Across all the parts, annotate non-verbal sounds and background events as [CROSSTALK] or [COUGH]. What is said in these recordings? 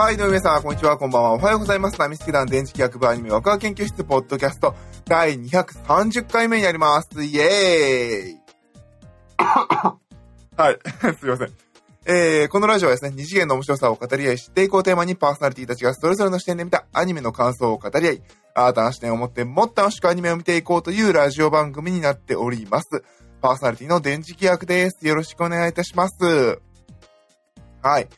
はい、どうも皆さん、こんにちは、こんばんは。おはようございます。ナミスケ団電磁気学部アニメワクワク研究室ポッドキャスト第230回目になります。イエーイ [LAUGHS] はい、[LAUGHS] すいません。えー、このラジオはですね、二次元の面白さを語り合い、知っていこうテーマにパーソナリティたちがそれぞれの視点で見たアニメの感想を語り合い、新たな視点を持ってもっと楽しくアニメを見ていこうというラジオ番組になっております。パーソナリティの電磁気学です。よろしくお願いいたします。はい。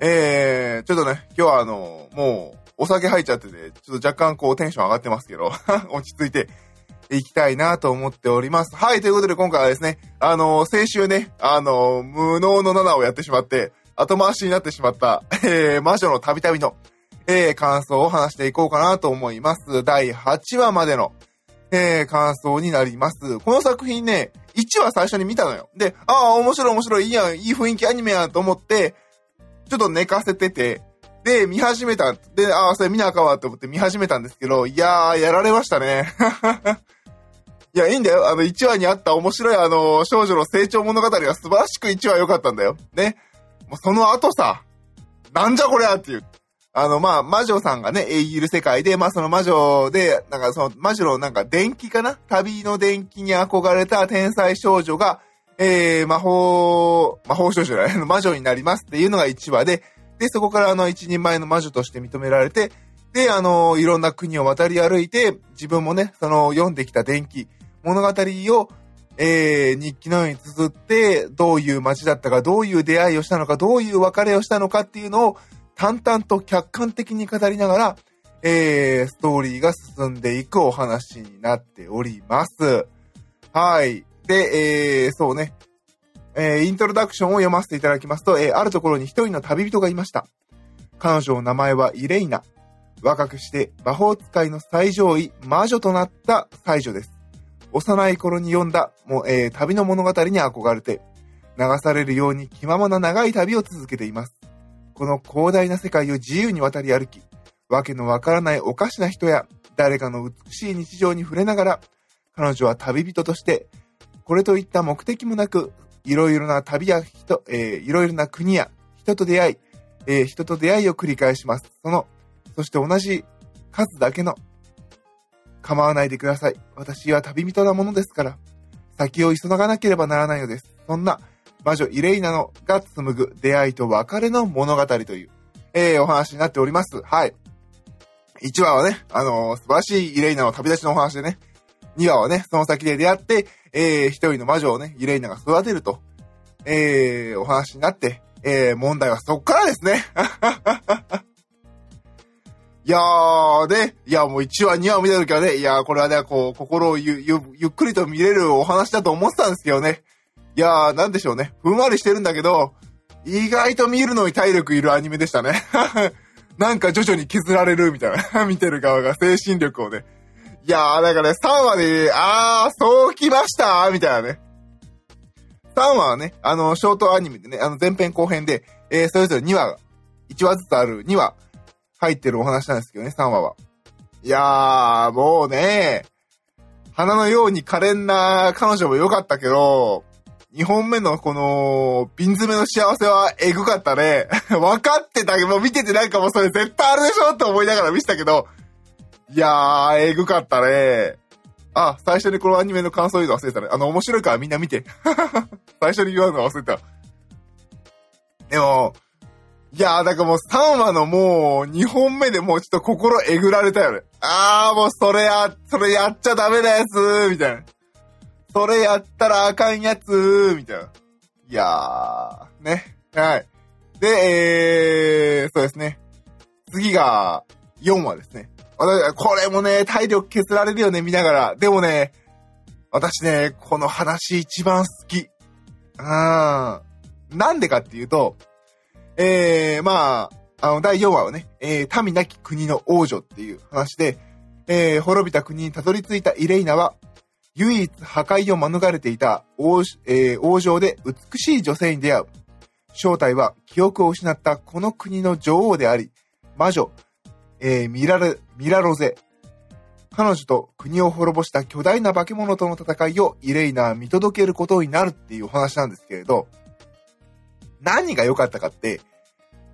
えー、ちょっとね、今日はあの、もう、お酒入っちゃってて、ちょっと若干こうテンション上がってますけど、[LAUGHS] 落ち着いていきたいなと思っております。はい、ということで今回はですね、あの、先週ね、あの、無能の7をやってしまって、後回しになってしまった、えー、魔女のたびたびの、えー、感想を話していこうかなと思います。第8話までの、えー、感想になります。この作品ね、1話最初に見たのよ。で、ああ、面白い面白い、いいやん、いい雰囲気アニメやんと思って、ちょっと寝かせてて、で、見始めた。で、ああ、それ見なあかんわって思って見始めたんですけど、いやー、やられましたね。[LAUGHS] いや、いいんだよ。あの、1話にあった面白いあの、少女の成長物語が素晴らしく1話良かったんだよ。ね。もうその後さ、なんじゃこりゃっていう。あの、まあ、魔女さんがね、いる世界で、まあ、その魔女で、なんかその魔女のなんか電気かな？旅の電気に憧れた天才少女が、えー、魔法、魔法少女じゃない、魔女になりますっていうのが1話で、で、そこからあの、一人前の魔女として認められて、で、あの、いろんな国を渡り歩いて、自分もね、その、読んできた電気、物語を、えー、日記のように綴って、どういう街だったか、どういう出会いをしたのか、どういう別れをしたのかっていうのを、淡々と客観的に語りながら、えー、ストーリーが進んでいくお話になっております。はい。で、えー、そうね。えー、イントロダクションを読ませていただきますと、えー、あるところに一人の旅人がいました。彼女の名前はイレイナ。若くして魔法使いの最上位、魔女となった才女です。幼い頃に読んだ、もう、えー、旅の物語に憧れて、流されるように気ままな長い旅を続けています。この広大な世界を自由に渡り歩き、わけのわからないおかしな人や、誰かの美しい日常に触れながら、彼女は旅人として、これといった目的もなく、いろいろな旅や人、えー、いろいろな国や人と出会い、えー、人と出会いを繰り返します。その、そして同じ数だけの、構わないでください。私は旅人なものですから、先を急がなければならないのです。そんな、魔女イレイナのが紡ぐ出会いと別れの物語という、えー、お話になっております。はい。1話はね、あのー、素晴らしいイレイナの旅立ちのお話でね、2話はね、その先で出会って、えー、一人の魔女をね、イレイナが育てると、えー、お話になって、えー、問題はそっからですね。[LAUGHS] いやー、で、いや、もう1話、2話を見たときはね、いやー、これはね、こう、心をゆ、ゆ、ゆっくりと見れるお話だと思ってたんですけどね。いやー、なんでしょうね。ふんわりしてるんだけど、意外と見るのに体力いるアニメでしたね。[LAUGHS] なんか徐々に削られるみたいな。[LAUGHS] 見てる側が精神力をね。いやー、だかね、3話で、あー、そうきましたみたいなね。3話はね、あの、ショートアニメでね、あの、前編後編で、えー、それぞれ2話、1話ずつある2話、入ってるお話なんですけどね、3話は。いやー、もうね、花のように可憐な彼女も良かったけど、2本目のこの、瓶詰めの幸せはエグかったね。[LAUGHS] 分かってたけど、見ててなんかもうそれ絶対あるでしょって思いながら見てたけど、いやー、エグかったね。あ、最初にこのアニメの感想言うの忘れたね。あの、面白いからみんな見て。[LAUGHS] 最初に言うの忘れた。でも、いやー、だからもう3話のもう2本目でもうちょっと心えぐられたよね。あー、もうそれや、それやっちゃダメなやつみたいな。それやったらあかんやつーみたいな。いやー、ね。はい。で、えー、そうですね。次が4話ですね。これもね、体力削られるよね、見ながら。でもね、私ね、この話一番好き。うん。なんでかっていうと、えー、まあ、あの、第4話はね、えー、民なき国の王女っていう話で、えー、滅びた国にたどり着いたイレイナは、唯一破壊を免れていた王,、えー、王城で美しい女性に出会う。正体は記憶を失ったこの国の女王であり、魔女、えー、ミラル、ミラロゼ。彼女と国を滅ぼした巨大な化け物との戦いをイレイナは見届けることになるっていうお話なんですけれど、何が良かったかって、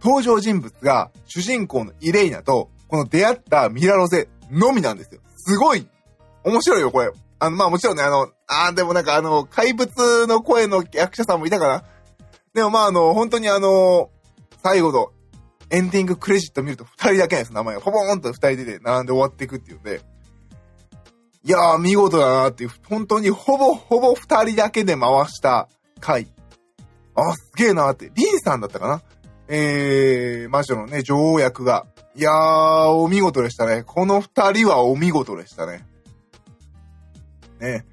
登場人物が主人公のイレイナと、この出会ったミラロゼのみなんですよ。すごい面白いよ、これ。あの、まあもちろんね、あの、あでもなんかあの、怪物の声の役者さんもいたかな。でもまああの、本当にあの、最後のエンディングクレジット見ると二人だけなんです、名前が。ポポーンと二人で並んで終わっていくっていうんで。いやー、見事だなーっていう、本当にほぼほぼ二人だけで回した回。あ、すげえなーって。リンさんだったかな？えー、魔女のね、女王役が。いやー、お見事でしたね。この二人はお見事でしたね。ね。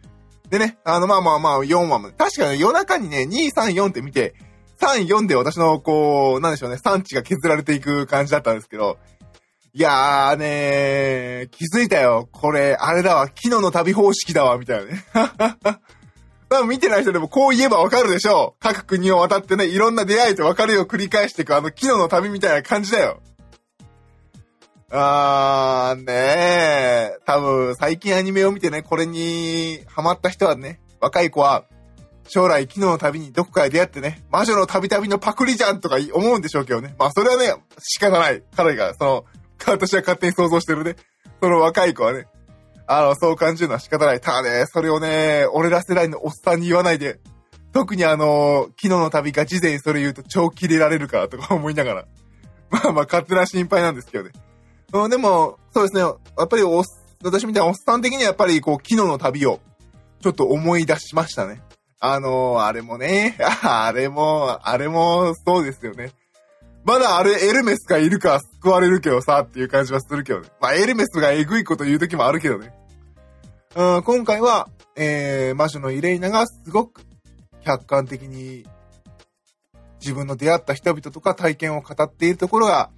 でね、あの、まあまあまあ、4話も、確かに夜中にね、2、3、4って見て、3、4で私の、こう、なんでしょうね、産地が削られていく感じだったんですけど、いやーねー、気づいたよ。これ、あれだわ、昨日の旅方式だわ、みたいなね。[LAUGHS] 多分見てない人でもこう言えばわかるでしょう。各国を渡ってね、いろんな出会いと別れを繰り返していく、あの、昨日の旅みたいな感じだよ。あー、ねえ。多分、最近アニメを見てね、これにハマった人はね、若い子は、将来昨日の旅にどこかで出会ってね、魔女の旅旅のパクリじゃんとか思うんでしょうけどね。まあ、それはね、仕方ない。彼が、その、私は勝手に想像してるね。その若い子はね、あの、そう感じるのは仕方ない。ただね、それをね、俺ら世代のおっさんに言わないで。特にあの、昨日の旅が事前にそれ言うと超キレられるからとか思いながら。[LAUGHS] まあまあ、勝手な心配なんですけどね。うん、でも、そうですね。やっぱりお、私みたいなおっさん的にはやっぱりこう、昨日の旅を、ちょっと思い出しましたね。あのー、あれもね、[LAUGHS] あれも、あれも、そうですよね。まだあれ、エルメスがいるから救われるけどさ、っていう感じはするけどね。まあ、エルメスがエグいこと言う時もあるけどね。うん、今回は、えー、魔女のイレイナがすごく客観的に自分の出会った人々とか体験を語っているところが、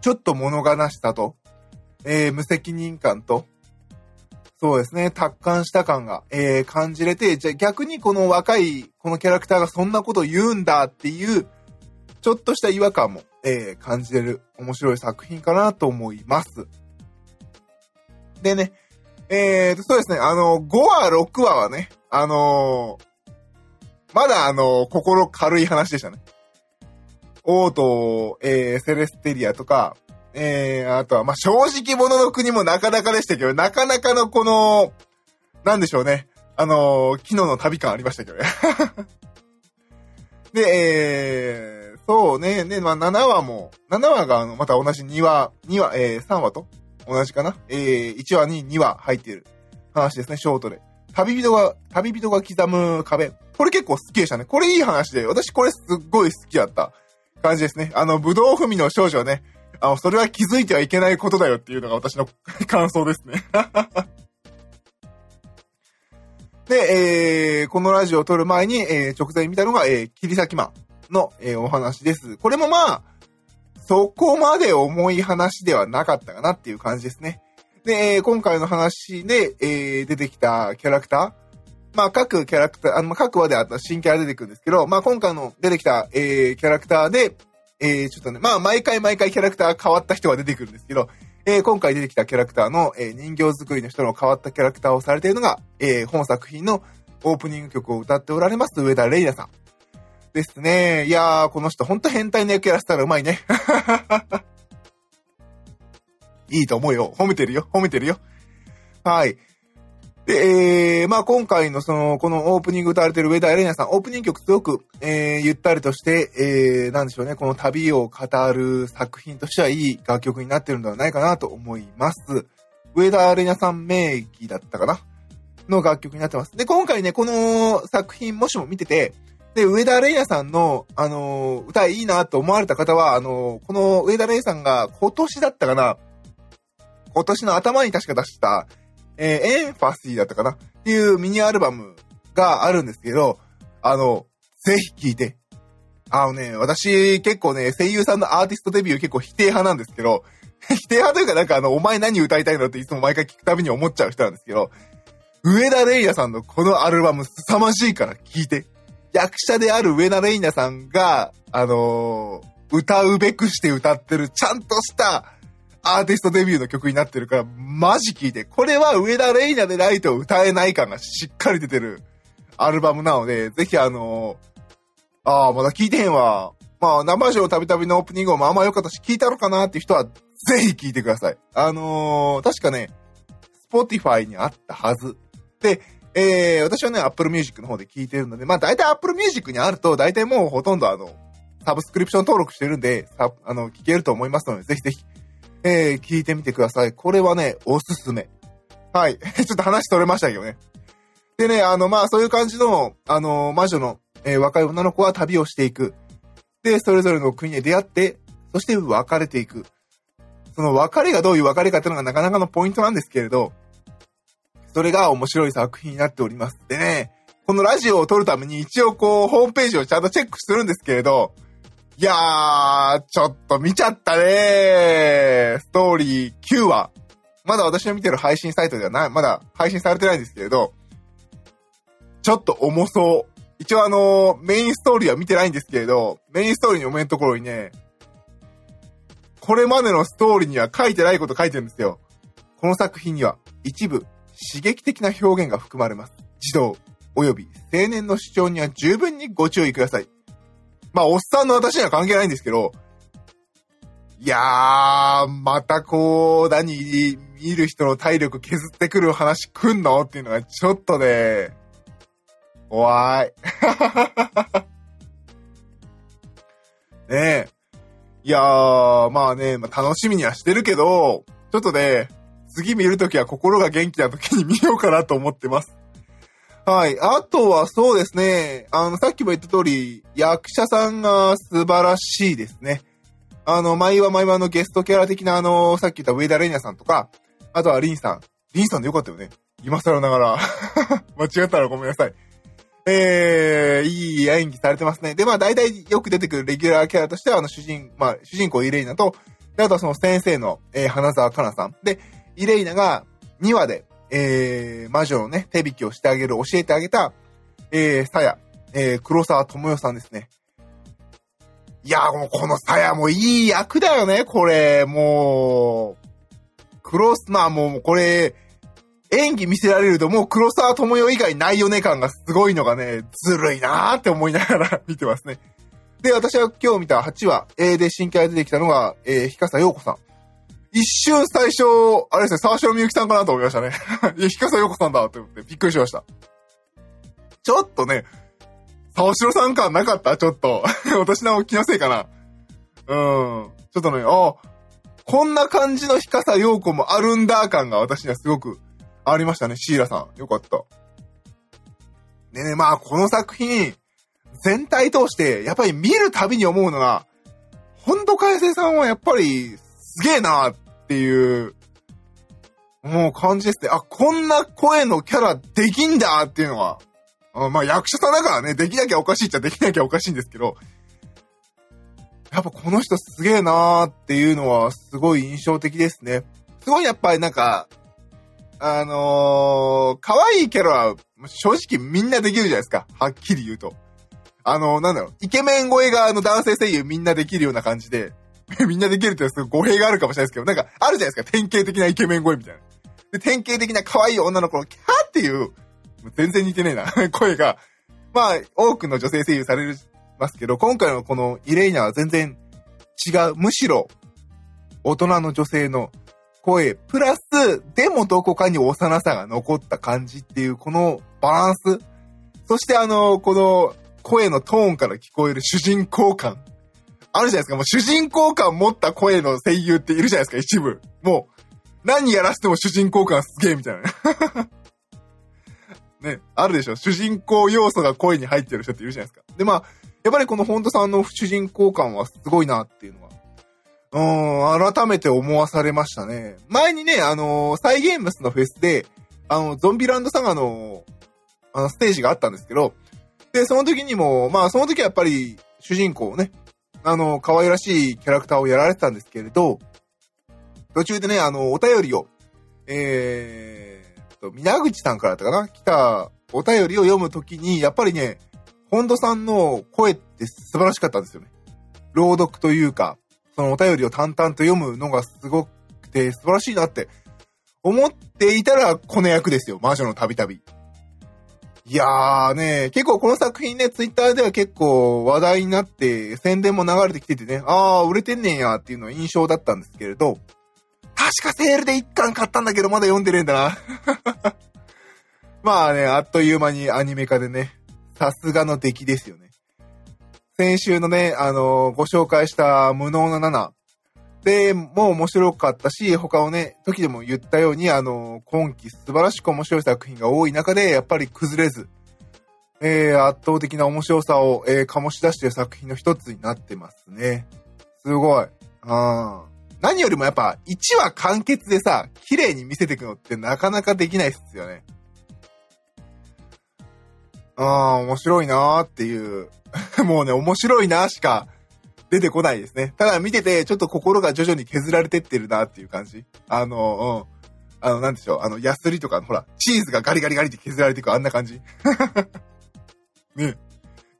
ちょっと物悲しさと、えー、無責任感と、そうですね、達観した感が、えー、感じれて、じゃあ逆にこの若い、このキャラクターがそんなこと言うんだっていう、ちょっとした違和感も、えー、感じれる面白い作品かなと思います。でね、えーと、そうですね、あの、5話、6話はね、あのー、まだあのー、心軽い話でしたね。オート、えー、セレステリアとか、えー、あとは、まあ、正直者の国もなかなかでしたけど、なかなかのこの、なんでしょうね。あのー、昨日の旅感ありましたけどね。[LAUGHS] で、えー、そうね、ね、まあ、7話も、7話が、あの、また同じ2話、2話、えー、3話と同じかなえー、1話に2話入っている話ですね、ショートで。旅人が、旅人が刻む壁。これ結構好きでしたね。これいい話で、私これすっごい好きだった感じですね。あの、武道踏みの少女ね、あ、それは気づいてはいけないことだよっていうのが私の [LAUGHS] 感想ですね。[LAUGHS] で、えー、このラジオを撮る前に、えー、直前に見たのが、えー、切り裂きマンの、えー、お話です。これもまあ、そこまで重い話ではなかったかなっていう感じですね。で、えー、今回の話で、えー、出てきたキャラクター。まあ、各キャラクター、あの、各話であった新キャラ出てくるんですけど、まあ、今回の出てきた、えー、キャラクターで、えー、ちょっとね、まあ、毎回毎回キャラクター変わった人が出てくるんですけど、えー、今回出てきたキャラクターの、えー、人形作りの人の変わったキャラクターをされているのが、えー、本作品のオープニング曲を歌っておられます、上田レイナさん。ですね。いやー、この人ほんと変態の役やらせたらうまいね。[LAUGHS] いいと思うよ。褒めてるよ。褒めてるよ。はい。で、えー、まあ今回のその、このオープニング歌われてる上田エレナさん、オープニング曲すごく、えー、ゆったりとして、えー、なんでしょうね、この旅を語る作品としてはいい楽曲になってるのではないかなと思います。上田エレナさん名義だったかな？の楽曲になってます。で、今回ね、この作品もしも見てて、で、上田玲奈さんの、あのー、歌いいなと思われた方は、あのー、この上田玲奈さんが今年だったかな？今年の頭に確か出した、えー、エンファシーだったかな？っていうミニアルバムがあるんですけど、あの、ぜひ聴いて。あのね、私結構ね、声優さんのアーティストデビュー結構否定派なんですけど、[LAUGHS] 否定派というかなんかあの、お前何歌いたいの？っていつも毎回聞くたびに思っちゃう人なんですけど、上田玲也さんのこのアルバム凄まじいから聴いて。役者である上田玲奈さんが、あのー、歌うべくして歌ってる、ちゃんとしたアーティストデビューの曲になってるから、マジ聞いて。これは上田玲奈でないと歌えない感がしっかり出てるアルバムなので、ぜひあのー、ああ、まだ聞いてへんわ。まあ、生女たびたびのオープニングをまあまあ良かったし、聞いたのかなっていう人は、ぜひ聞いてください。あのー、確かね、Spotify にあったはず。で、えー、私はね、Apple Music の方で聞いてるので、まあ大体 Apple Music にあると、大体もうほとんどあの、サブスクリプション登録してるんで、あの、聞けると思いますので、ぜひぜひ、えー、聞いてみてください。これはね、おすすめ。はい。[LAUGHS] ちょっと話取れましたけどね。でね、あの、まあ、そういう感じの、あの、魔女の、えー、若い女の子は旅をしていく。で、それぞれの国で出会って、そして別れていく。その別れがどういう別れかっていうのがなかなかのポイントなんですけれど、それが面白い作品になっております。でね、このラジオを撮るために一応こう、ホームページをちゃんとチェックするんですけれど、いやー、ちょっと見ちゃったね。ストーリー9話。まだ私の見てる配信サイトではない、まだ配信されてないんですけれど、ちょっと重そう。一応あの、メインストーリーは見てないんですけれど、メインストーリーのお面のところにね、これまでのストーリーには書いてないこと書いてるんですよ。この作品には一部刺激的な表現が含まれます。児童及び青年の主張には十分にご注意ください。まあ、おっさんの私には関係ないんですけど、いやー、またこう、何、見る人の体力削ってくる話くんのっていうのがちょっとね、怖い。[LAUGHS] ねえ。いやー、まあね、まあ、楽しみにはしてるけど、ちょっとね、次見るときは心が元気なときに見ようかなと思ってます。はい。あとはそうですね。あの、さっきも言った通り、役者さんが素晴らしいですね。あの、毎話毎話のゲストキャラ的なあの、さっき言った上田レイナさんとか、あとはリンさん。リンさんでよかったよね。今更ながら。[LAUGHS] 間違ったらごめんなさい。えー、いい演技されてますね。で、まあ大体よく出てくるレギュラーキャラとしては、あの主人、まあ主人公イレイナと、で、あとはその先生の、えー、花沢香菜さん。で、イレイナが2話で、えー、魔女のね、手引きをしてあげる、教えてあげた、えー、さや、えー、黒沢智代さんですね。いやもうこのさやもいい役だよね、これ。もう、黒、まあもうこれ、演技見せられるともう黒沢智代以外ないよね感がすごいのがね、ずるいなーって思いながら [LAUGHS] 見てますね。で、私は今日見た8話、えー、で新キャラ出てきたのが、えー、ひかさようこさん。一瞬最初、あれですね、沢城みゆきさんかなと思いましたね。[LAUGHS] いや、ひかさよこさんだと思ってびっくりしました。ちょっとね、沢城さん感なかった？ちょっと。[LAUGHS] 私の気のせいかな。うん。ちょっとね、あ、こんな感じのひかさようこもあるんだ感が私にはすごくありましたね。シーラさん。よかった。でね、まあ、この作品、全体通して、やっぱり見るたびに思うのが、本土海星さんはやっぱり、すげえなっっていう、もう感じですね。あ、こんな声のキャラできんだっていうのは、あまあ役者さんだからね、できなきゃおかしいっちゃできなきゃおかしいんですけど、やっぱこの人すげえなーっていうのはすごい印象的ですね。すごいやっぱりなんか、あのー、可愛いキャラは正直みんなできるじゃないですか。はっきり言うと。あのー、なんだろう、イケメン声があの男性声優みんなできるような感じで、[LAUGHS] みんなできるってすごい語弊があるかもしれないですけど、なんかあるじゃないですか。典型的なイケメン声みたいな。で、典型的な可愛い女の子のキャーっていう、全然似てねえな、[LAUGHS] 声が、まあ、多くの女性声優されるますけど、今回のこのイレイナは全然違う。むしろ、大人の女性の声、プラス、でもどこかに幼さが残った感じっていう、このバランス。そしてあの、この声のトーンから聞こえる主人公感。あるじゃないですか。もう主人公感持った声の声優っているじゃないですか、一部。もう、何やらせても主人公感すげえみたいな。[LAUGHS] ね、あるでしょ。主人公要素が声に入ってる人っているじゃないですか。で、まあ、やっぱりこの本トさんの主人公感はすごいなっていうのは、うん、改めて思わされましたね。前にね、あのー、サイゲームスのフェスで、あの、ゾンビランドサガの、あの、ステージがあったんですけど、で、その時にも、まあ、その時はやっぱり、主人公をね、あの、可愛らしいキャラクターをやられてたんですけれど、途中でね、あの、お便りを、えーと、皆口さんからだったかな？来たお便りを読むときに、やっぱりね、本土さんの声って素晴らしかったんですよね。朗読というか、そのお便りを淡々と読むのがすごくて素晴らしいなって思っていたら、この役ですよ。魔女のたびたび。いやーね、結構この作品ね、ツイッターでは結構話題になって、宣伝も流れてきててね、あー、売れてんねんやっていうのは印象だったんですけれど、確かセールで1巻買ったんだけど、まだ読んでねえんだな。[LAUGHS] まあね、あっという間にアニメ化でね、さすがの出来ですよね。先週のね、あのー、ご紹介した無能な7。で、もう面白かったし、他をね、時でも言ったように、あの、今季素晴らしく面白い作品が多い中で、やっぱり崩れず、えー、圧倒的な面白さを、えー、醸し出している作品の一つになってますね。すごい。あ何よりもやっぱ、1話完結でさ、綺麗に見せていくのってなかなかできないっすよね。ああ、面白いなーっていう。[LAUGHS] もうね、面白いなーしか出てこないですね。ただ見てて、ちょっと心が徐々に削られてってるなっていう感じ。あの、うん。あの、なんでしょう。あの、ヤスリとかの、ほら、チーズがガリガリガリって削られていく、あんな感じ。[LAUGHS] ね。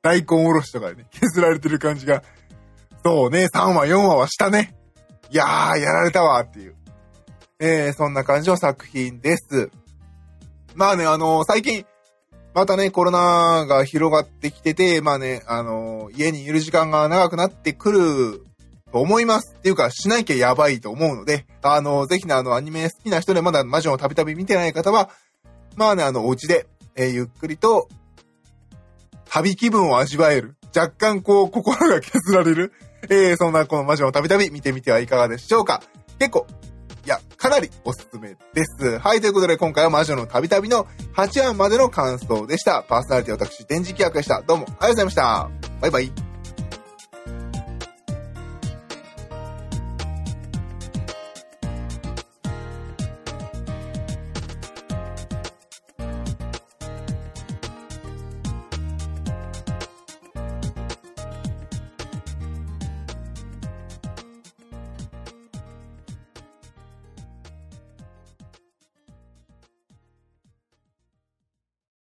大根おろしとかでね、削られてる感じが。そうね、3話、4話はしたね。いやー、やられたわっていう。えー、そんな感じの作品です。まあね、あのー、最近、またね、コロナが広がってきてて、まあね、あの、家にいる時間が長くなってくると思います。っていうか、しなきゃやばいと思うので、あの、ぜひね、あの、アニメ好きな人でまだ魔女をたびたび見てない方は、まあね、あの、お家で、えー、ゆっくりと、旅気分を味わえる。若干こう、心が削られる。えー、そんなこの魔女をたびたび見てみてはいかがでしょうか。結構、いや、かなりおすすめです。はい、ということで今回は魔女のたびたびの8話までの感想でした。パーソナリティ私、電磁気役でした。どうもありがとうございました。バイバイ。